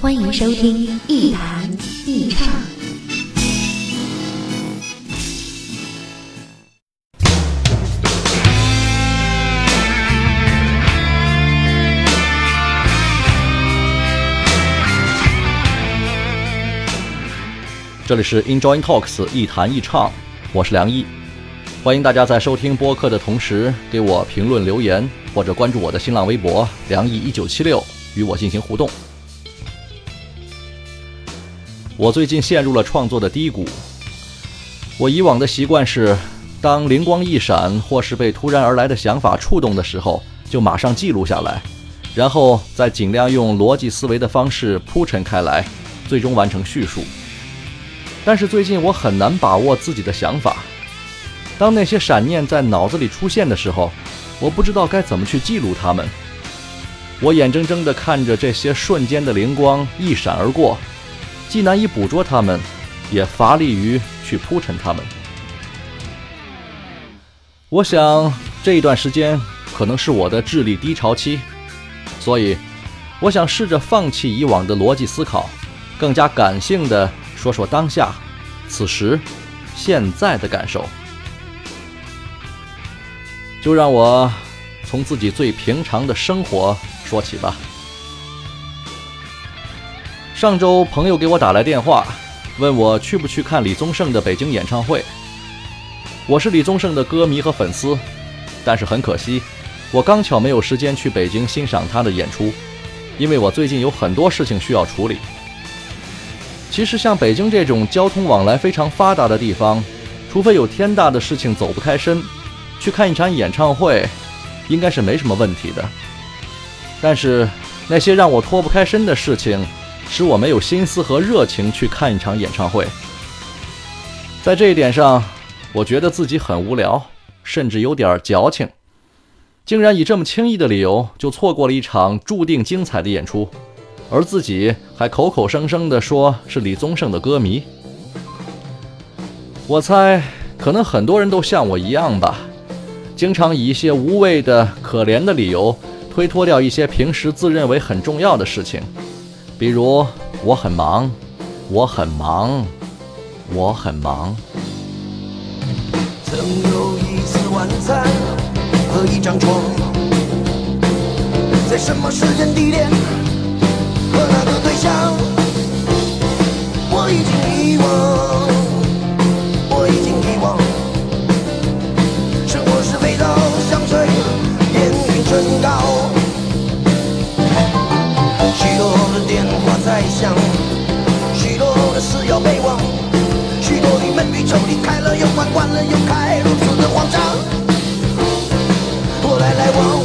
欢迎收听一弹一唱。这里是 Enjoy Talks 一谈一唱，我是梁毅，欢迎大家在收听播客的同时给我评论留言，或者关注我的新浪微博梁毅一九七六与我进行互动。我最近陷入了创作的低谷。我以往的习惯是，当灵光一闪或是被突然而来的想法触动的时候，就马上记录下来，然后再尽量用逻辑思维的方式铺陈开来，最终完成叙述。但是最近我很难把握自己的想法，当那些闪念在脑子里出现的时候，我不知道该怎么去记录它们。我眼睁睁地看着这些瞬间的灵光一闪而过，既难以捕捉它们，也乏力于去铺陈它们。我想这一段时间可能是我的智力低潮期，所以我想试着放弃以往的逻辑思考，更加感性的。说说当下、此时、现在的感受，就让我从自己最平常的生活说起吧。上周朋友给我打来电话，问我去不去看李宗盛的北京演唱会。我是李宗盛的歌迷和粉丝，但是很可惜，我刚巧没有时间去北京欣赏他的演出，因为我最近有很多事情需要处理。其实像北京这种交通往来非常发达的地方，除非有天大的事情走不开身，去看一场演唱会，应该是没什么问题的。但是那些让我脱不开身的事情，使我没有心思和热情去看一场演唱会。在这一点上，我觉得自己很无聊，甚至有点矫情，竟然以这么轻易的理由就错过了一场注定精彩的演出。而自己还口口声声地说是李宗盛的歌迷，我猜可能很多人都像我一样吧，经常以一些无谓的、可怜的理由推脱掉一些平时自认为很重要的事情，比如我很忙，我很忙，我很忙。曾有一次晚餐和一张床，在什么时间地点？和那个对象，我已经遗忘，想，许多的事要备忘，许多的门与愁离开了又关，关了又开，如此的慌张。我来来往往，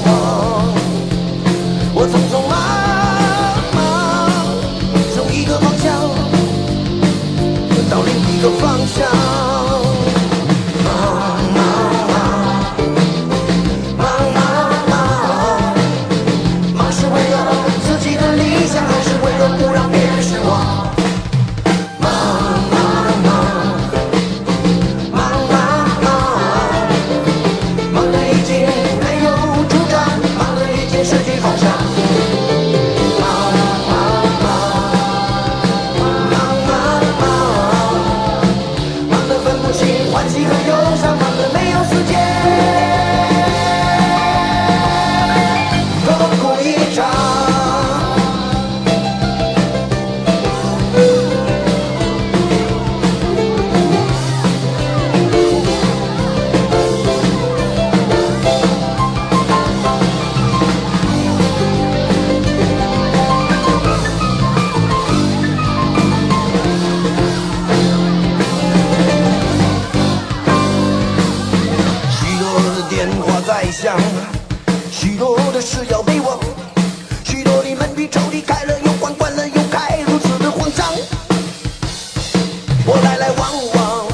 来来往往，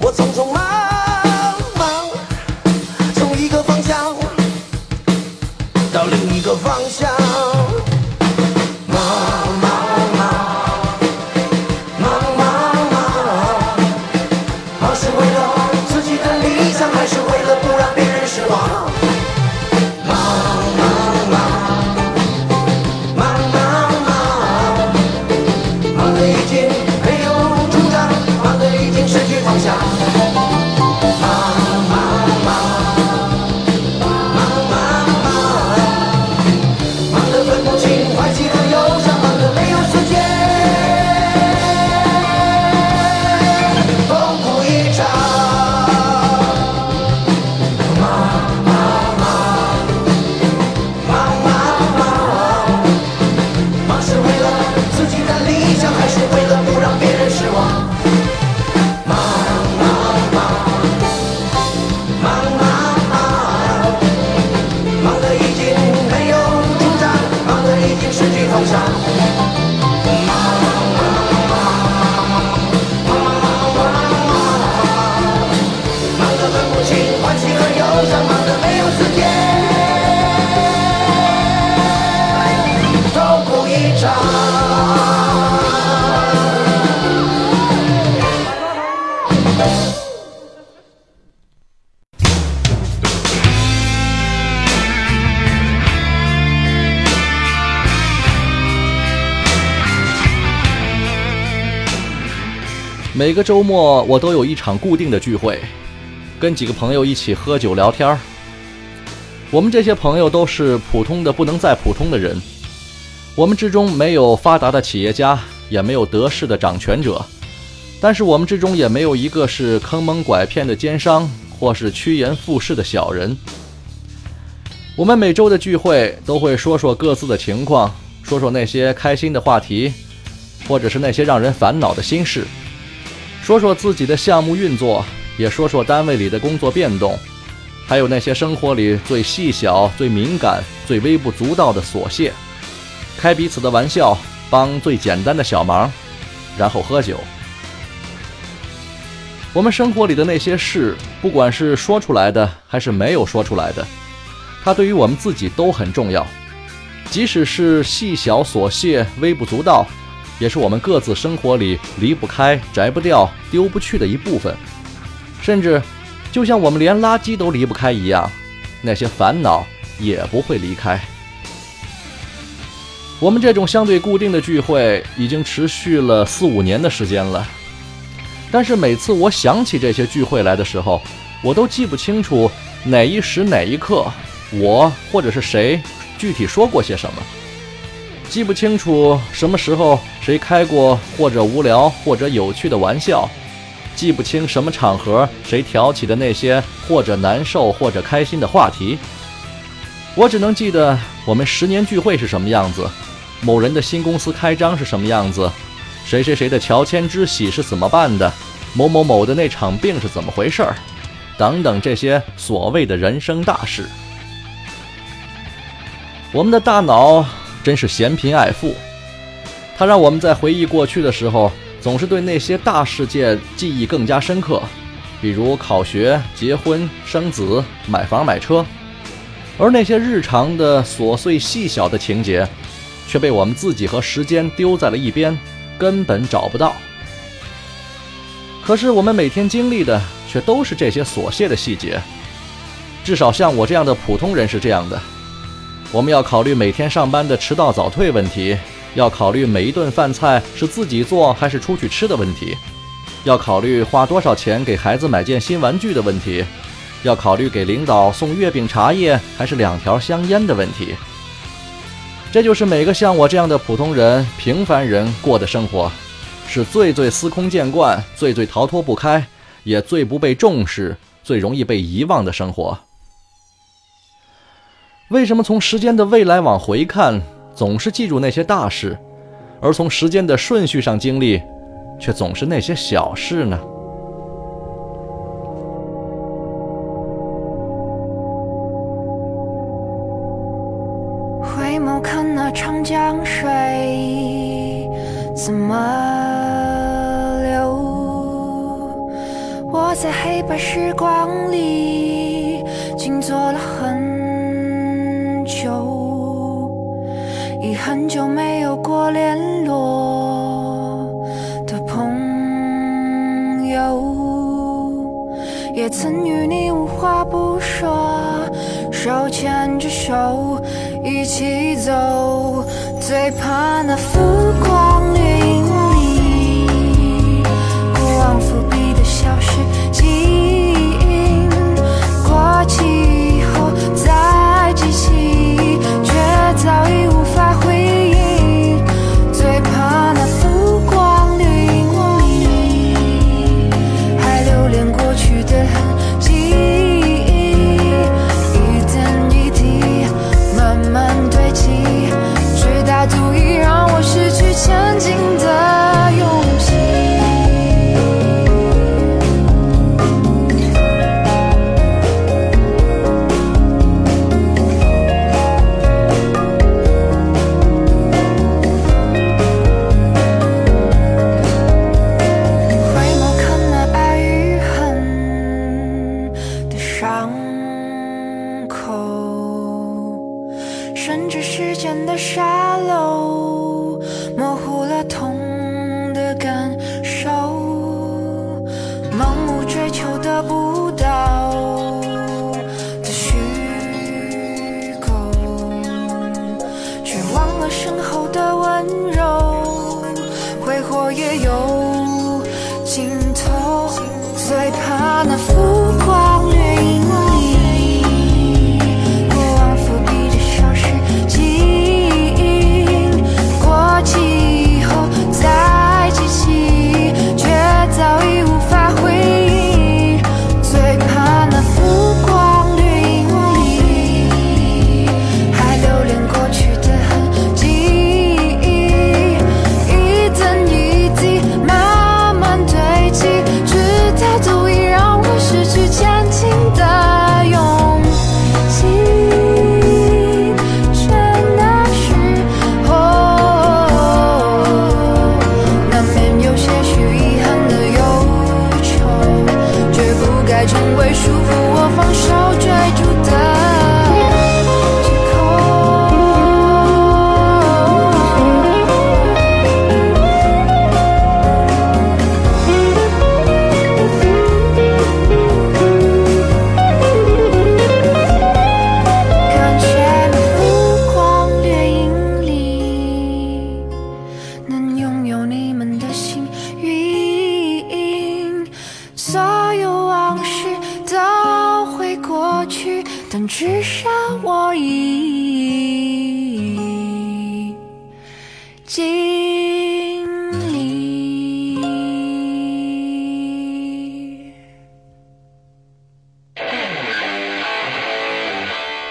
我匆匆。每个周末我都有一场固定的聚会，跟几个朋友一起喝酒聊天儿。我们这些朋友都是普通的不能再普通的人，我们之中没有发达的企业家，也没有得势的掌权者，但是我们之中也没有一个是坑蒙拐骗的奸商，或是趋炎附势的小人。我们每周的聚会都会说说各自的情况，说说那些开心的话题，或者是那些让人烦恼的心事。说说自己的项目运作，也说说单位里的工作变动，还有那些生活里最细小、最敏感、最微不足道的琐屑，开彼此的玩笑，帮最简单的小忙，然后喝酒。我们生活里的那些事，不管是说出来的还是没有说出来的，它对于我们自己都很重要，即使是细小琐屑、微不足道。也是我们各自生活里离不开、摘不掉、丢不去的一部分，甚至就像我们连垃圾都离不开一样，那些烦恼也不会离开。我们这种相对固定的聚会已经持续了四五年的时间了，但是每次我想起这些聚会来的时候，我都记不清楚哪一时哪一刻我或者是谁具体说过些什么。记不清楚什么时候谁开过或者无聊或者有趣的玩笑，记不清什么场合谁挑起的那些或者难受或者开心的话题。我只能记得我们十年聚会是什么样子，某人的新公司开张是什么样子，谁谁谁的乔迁之喜是怎么办的，某某某的那场病是怎么回事儿，等等这些所谓的人生大事。我们的大脑。真是嫌贫爱富，它让我们在回忆过去的时候，总是对那些大事件记忆更加深刻，比如考学、结婚、生子、买房买车，而那些日常的琐碎细小的情节，却被我们自己和时间丢在了一边，根本找不到。可是我们每天经历的却都是这些琐屑的细节，至少像我这样的普通人是这样的。我们要考虑每天上班的迟到早退问题，要考虑每一顿饭菜是自己做还是出去吃的问题，要考虑花多少钱给孩子买件新玩具的问题，要考虑给领导送月饼茶叶还是两条香烟的问题。这就是每个像我这样的普通人、平凡人过的生活，是最最司空见惯、最最逃脱不开，也最不被重视、最容易被遗忘的生活。为什么从时间的未来往回看，总是记住那些大事，而从时间的顺序上经历，却总是那些小事呢？回眸看那长江水怎么流，我在黑白时光里很久没有过联络的朋友，也曾与你无话不说，手牵着手一起走，最怕那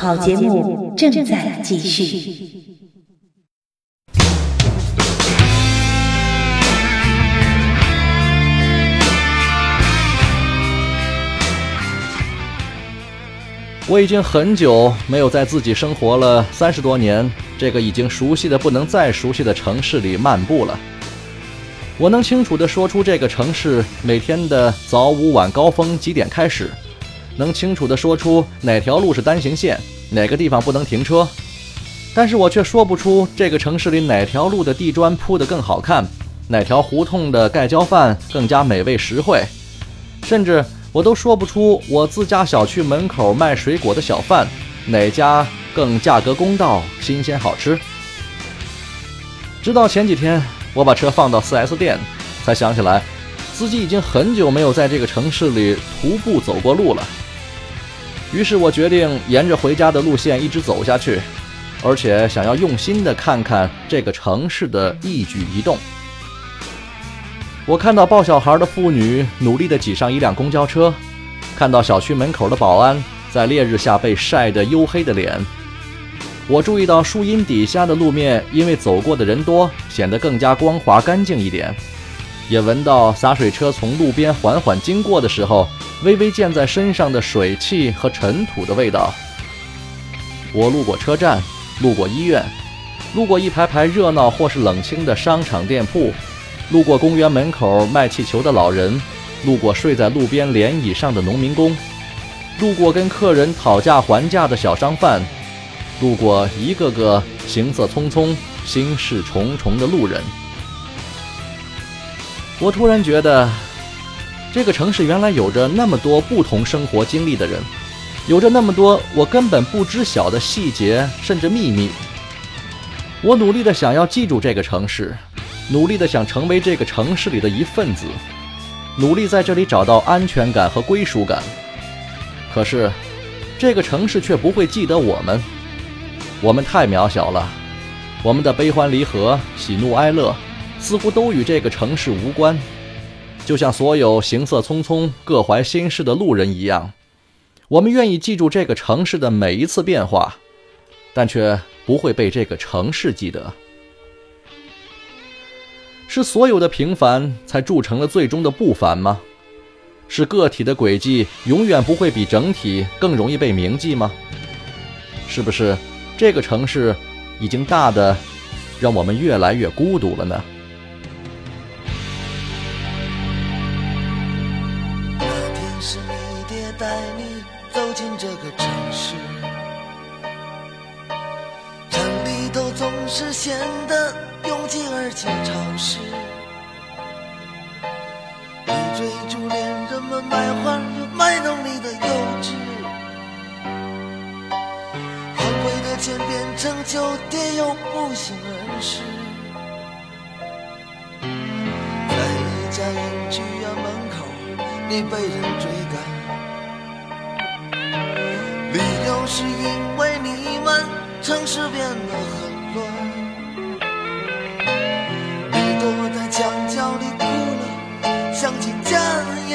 好节目正在继续。我已经很久没有在自己生活了三十多年这个已经熟悉的不能再熟悉的城市里漫步了。我能清楚地说出这个城市每天的早午晚高峰几点开始，能清楚地说出哪条路是单行线，哪个地方不能停车。但是我却说不出这个城市里哪条路的地砖铺得更好看，哪条胡同的盖浇饭更加美味实惠，甚至我都说不出我自家小区门口卖水果的小贩哪家更价格公道、新鲜好吃。直到前几天，我把车放到 4S 店，才想起来，自己已经很久没有在这个城市里徒步走过路了。于是我决定沿着回家的路线一直走下去，而且想要用心地看看这个城市的一举一动。我看到抱小孩的妇女努力地挤上一辆公交车，看到小区门口的保安在烈日下被晒得黝黑的脸，我注意到树荫底下的路面，因为走过的人多，显得更加光滑干净一点。也闻到洒水车从路边缓缓经过的时候，微微溅在身上的水汽和尘土的味道。我路过车站，路过医院，路过一排排热闹或是冷清的商场店铺，路过公园门口卖气球的老人，路过睡在路边连椅上的农民工，路过跟客人讨价还价的小商贩。路过一个个行色匆匆、心事重重的路人，我突然觉得，这个城市原来有着那么多不同生活经历的人，有着那么多我根本不知晓的细节甚至秘密。我努力的想要记住这个城市，努力的想成为这个城市里的一份子，努力在这里找到安全感和归属感。可是，这个城市却不会记得我们。我们太渺小了，我们的悲欢离合、喜怒哀乐，似乎都与这个城市无关。就像所有行色匆匆、各怀心事的路人一样，我们愿意记住这个城市的每一次变化，但却不会被这个城市记得。是所有的平凡才铸成了最终的不凡吗？是个体的轨迹永远不会比整体更容易被铭记吗？是不是？这个城市已经大的让我们越来越孤独了呢。是显得拥挤而且潮湿。你追逐恋人们卖花又卖弄你的幼稚。钱变成酒店，又不省人事。在一家影剧院门口，你被人追赶，理由是因为你们城市变得很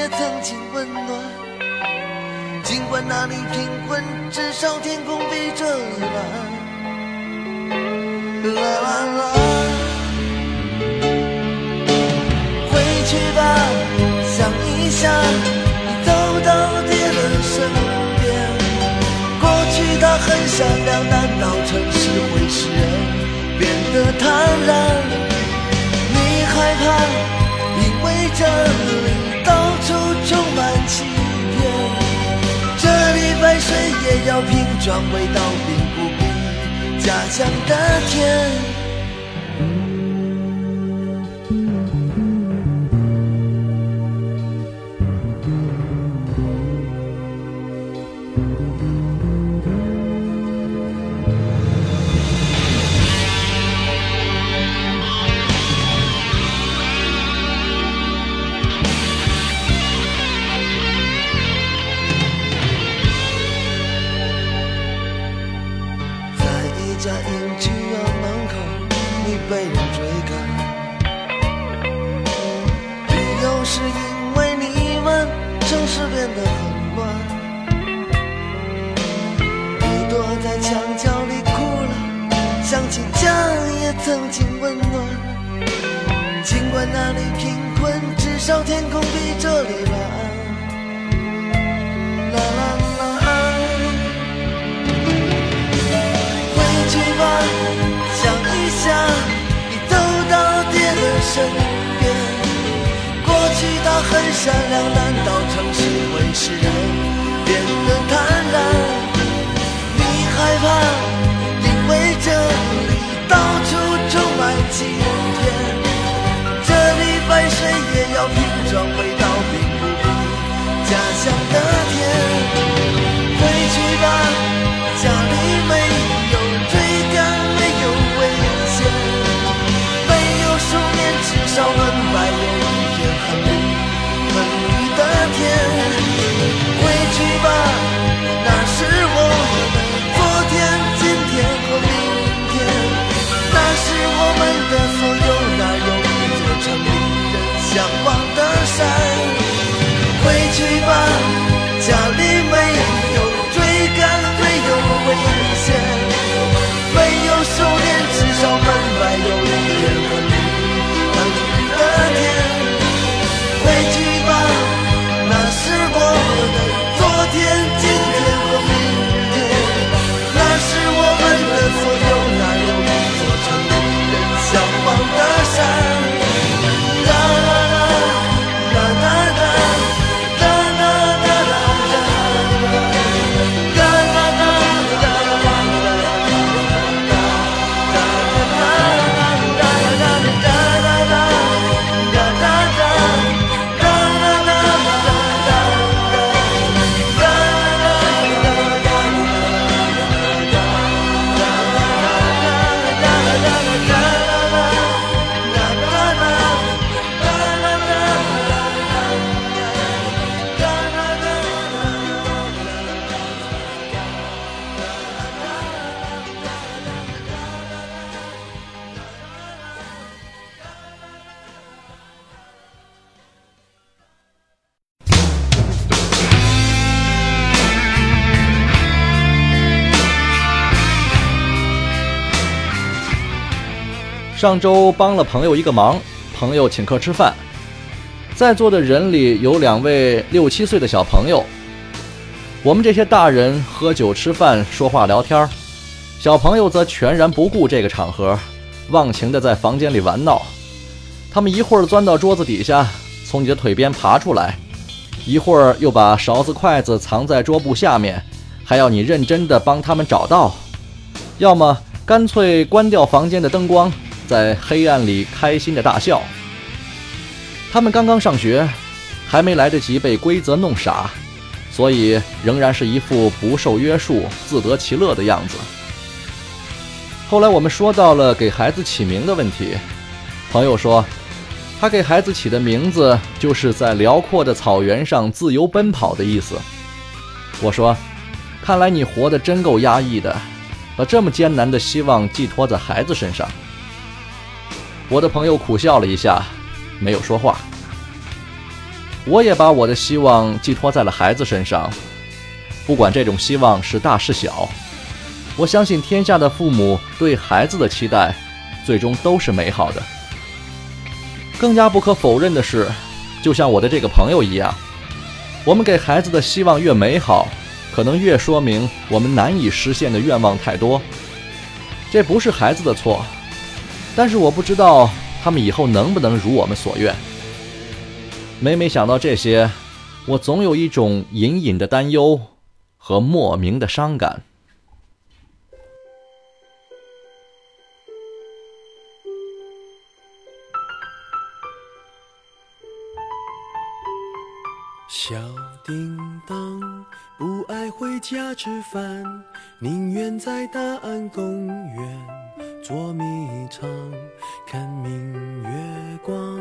也曾经温暖。尽管那里贫困，至少天空比这里蓝。啦啦啦，回去吧，想一想，你走到爹的身边。过去他很善良，难道城市会使人变得坦然？你害怕，因为这里充满欺骗，这里。白水也要拼装，味道并不比家乡的甜。回去吧。上周帮了朋友一个忙，朋友请客吃饭，在座的人里有两位六七岁的小朋友。我们这些大人喝酒吃饭、说话聊天，小朋友则全然不顾这个场合，忘情地在房间里玩闹。他们一会儿钻到桌子底下，从你的腿边爬出来，一会儿又把勺子、筷子藏在桌布下面，还要你认真的帮他们找到。要么干脆关掉房间的灯光，在黑暗里开心的大笑。他们刚刚上学，还没来得及被规则弄傻。所以仍然是一副不受约束、自得其乐的样子。后来我们说到了给孩子起名的问题，朋友说，他给孩子起的名字就是在辽阔的草原上自由奔跑的意思。我说，看来你活得真够压抑的，把这么艰难的希望寄托在孩子身上。我的朋友苦笑了一下，没有说话。我也把我的希望寄托在了孩子身上，不管这种希望是大是小，我相信天下的父母对孩子的期待，最终都是美好的。更加不可否认的是，就像我的这个朋友一样，我们给孩子的希望越美好，可能越说明我们难以实现的愿望太多。这不是孩子的错，但是我不知道他们以后能不能如我们所愿。每每想到这些，我总有一种隐隐的担忧和莫名的伤感。小叮当不爱回家吃饭，宁愿在大安公园捉迷藏，看明月光。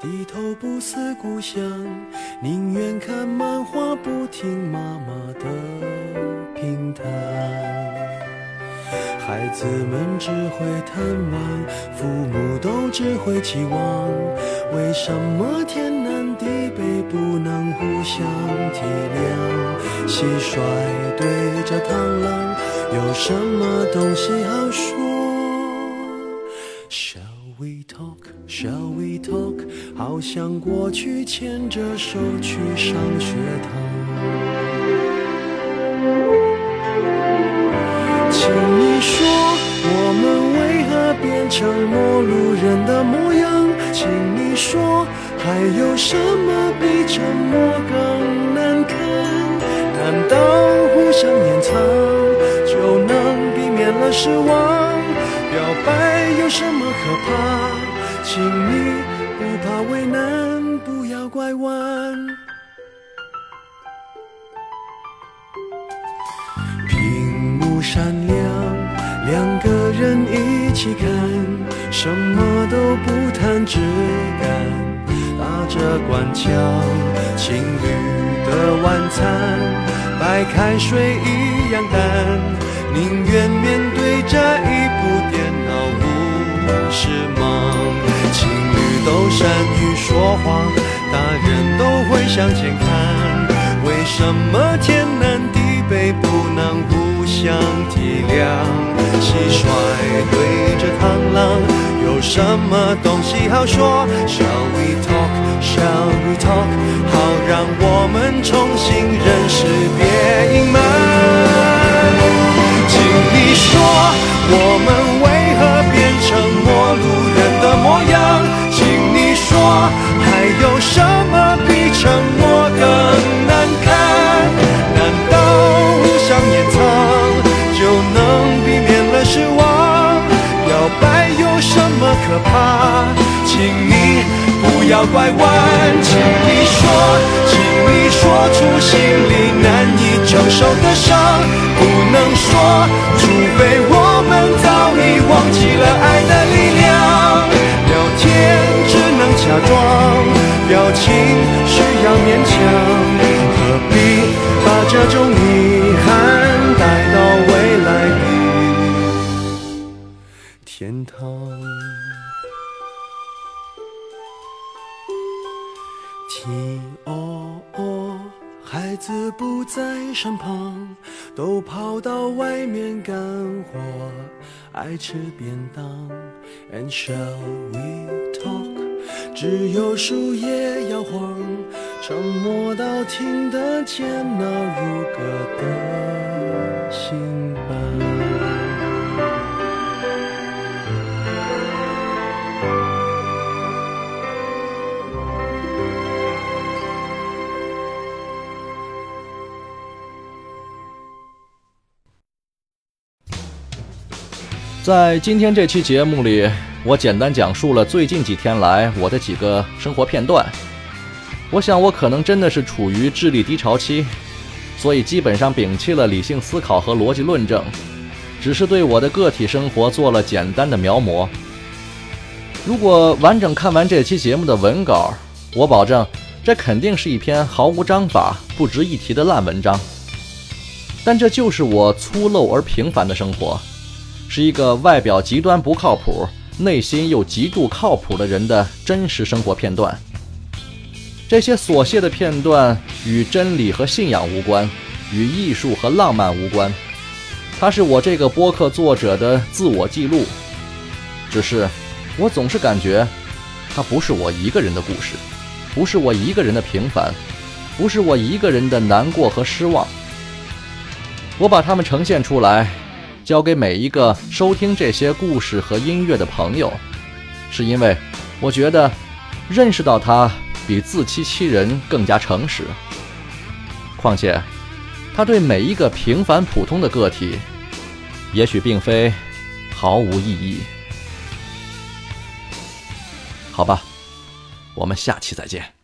低头不思故乡，宁愿看漫画，不听妈妈的评弹。孩子们只会贪玩，父母都只会期望。为什么天南地北不能互相体谅？蟋蟀对着螳螂，有什么东西好说？Shall we talk？好像过去牵着手去上学堂。请你说，我们为何变成陌路人的模样？请你说，还有什么比沉默更难堪？难道互相掩藏就能避免了失望？表白有什么可怕？请你不怕为难，不要拐弯。屏幕闪亮，两个人一起看，什么都不谈，只敢打着官腔。情侣的晚餐，白开水一样淡，宁愿面对这一部电脑无视忙。都善于说谎，大人都会向前看。为什么天南地北不能互相体谅？蟋蟀对着螳螂，有什么东西好说？Shall we talk? Shall we talk? 好让我们重新认识，别隐瞒。请你说，我们有什么比沉默更难堪？难道互相掩藏就能避免了失望？表白有什么可怕？请你不要拐弯，请你说，请你说出心里难以承受的伤。不能说，除非我们早已忘记了爱的装表情需要勉强，何必把这种遗憾带到未来的天堂？听哦哦，孩子不在身旁，都跑到外面干活，爱吃便当。And shall we？只有树叶摇晃，沉默到听得见那如歌的心伴。在今天这期节目里，我简单讲述了最近几天来我的几个生活片段。我想我可能真的是处于智力低潮期，所以基本上摒弃了理性思考和逻辑论证，只是对我的个体生活做了简单的描摹。如果完整看完这期节目的文稿，我保证这肯定是一篇毫无章法、不值一提的烂文章。但这就是我粗陋而平凡的生活。是一个外表极端不靠谱、内心又极度靠谱的人的真实生活片段。这些琐屑的片段与真理和信仰无关，与艺术和浪漫无关。它是我这个播客作者的自我记录。只是，我总是感觉，它不是我一个人的故事，不是我一个人的平凡，不是我一个人的难过和失望。我把它们呈现出来。交给每一个收听这些故事和音乐的朋友，是因为我觉得认识到他比自欺欺人更加诚实。况且，他对每一个平凡普通的个体，也许并非毫无意义。好吧，我们下期再见。